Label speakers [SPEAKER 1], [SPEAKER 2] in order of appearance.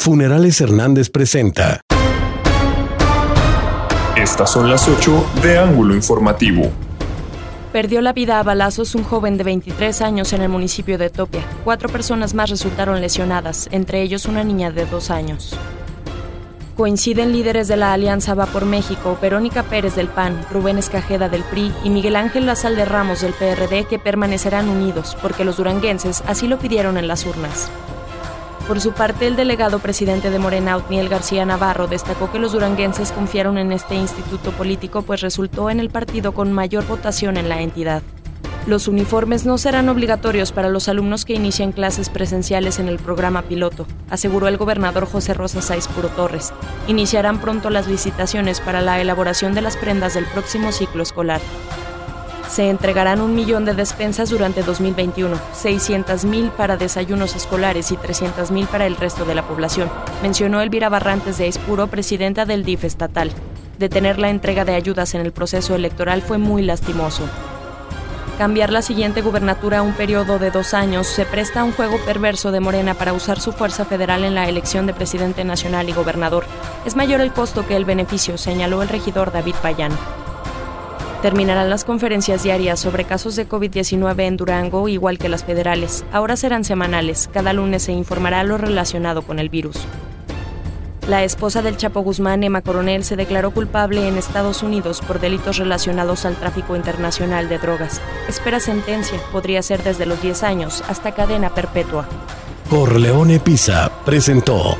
[SPEAKER 1] Funerales Hernández presenta.
[SPEAKER 2] Estas son las 8 de Ángulo Informativo.
[SPEAKER 3] Perdió la vida a balazos un joven de 23 años en el municipio de Topia. Cuatro personas más resultaron lesionadas, entre ellos una niña de dos años. Coinciden líderes de la Alianza Va por México, Verónica Pérez del PAN, Rubén Escajeda del PRI y Miguel Ángel Lazal de Ramos del PRD que permanecerán unidos porque los duranguenses así lo pidieron en las urnas. Por su parte, el delegado presidente de Morena, Otniel García Navarro, destacó que los duranguenses confiaron en este instituto político pues resultó en el partido con mayor votación en la entidad. Los uniformes no serán obligatorios para los alumnos que inician clases presenciales en el programa piloto, aseguró el gobernador José Rosa Saiz Puro Torres. Iniciarán pronto las licitaciones para la elaboración de las prendas del próximo ciclo escolar. Se entregarán un millón de despensas durante 2021, 600 mil para desayunos escolares y 300 mil para el resto de la población, mencionó Elvira Barrantes de Espuro, presidenta del DIF estatal. Detener la entrega de ayudas en el proceso electoral fue muy lastimoso. Cambiar la siguiente gubernatura a un periodo de dos años se presta a un juego perverso de Morena para usar su fuerza federal en la elección de presidente nacional y gobernador. Es mayor el costo que el beneficio, señaló el regidor David Payán. Terminarán las conferencias diarias sobre casos de COVID-19 en Durango, igual que las federales. Ahora serán semanales. Cada lunes se informará lo relacionado con el virus. La esposa del Chapo Guzmán, Emma Coronel, se declaró culpable en Estados Unidos por delitos relacionados al tráfico internacional de drogas. Espera sentencia, podría ser desde los 10 años hasta cadena perpetua.
[SPEAKER 1] Corleone Pisa presentó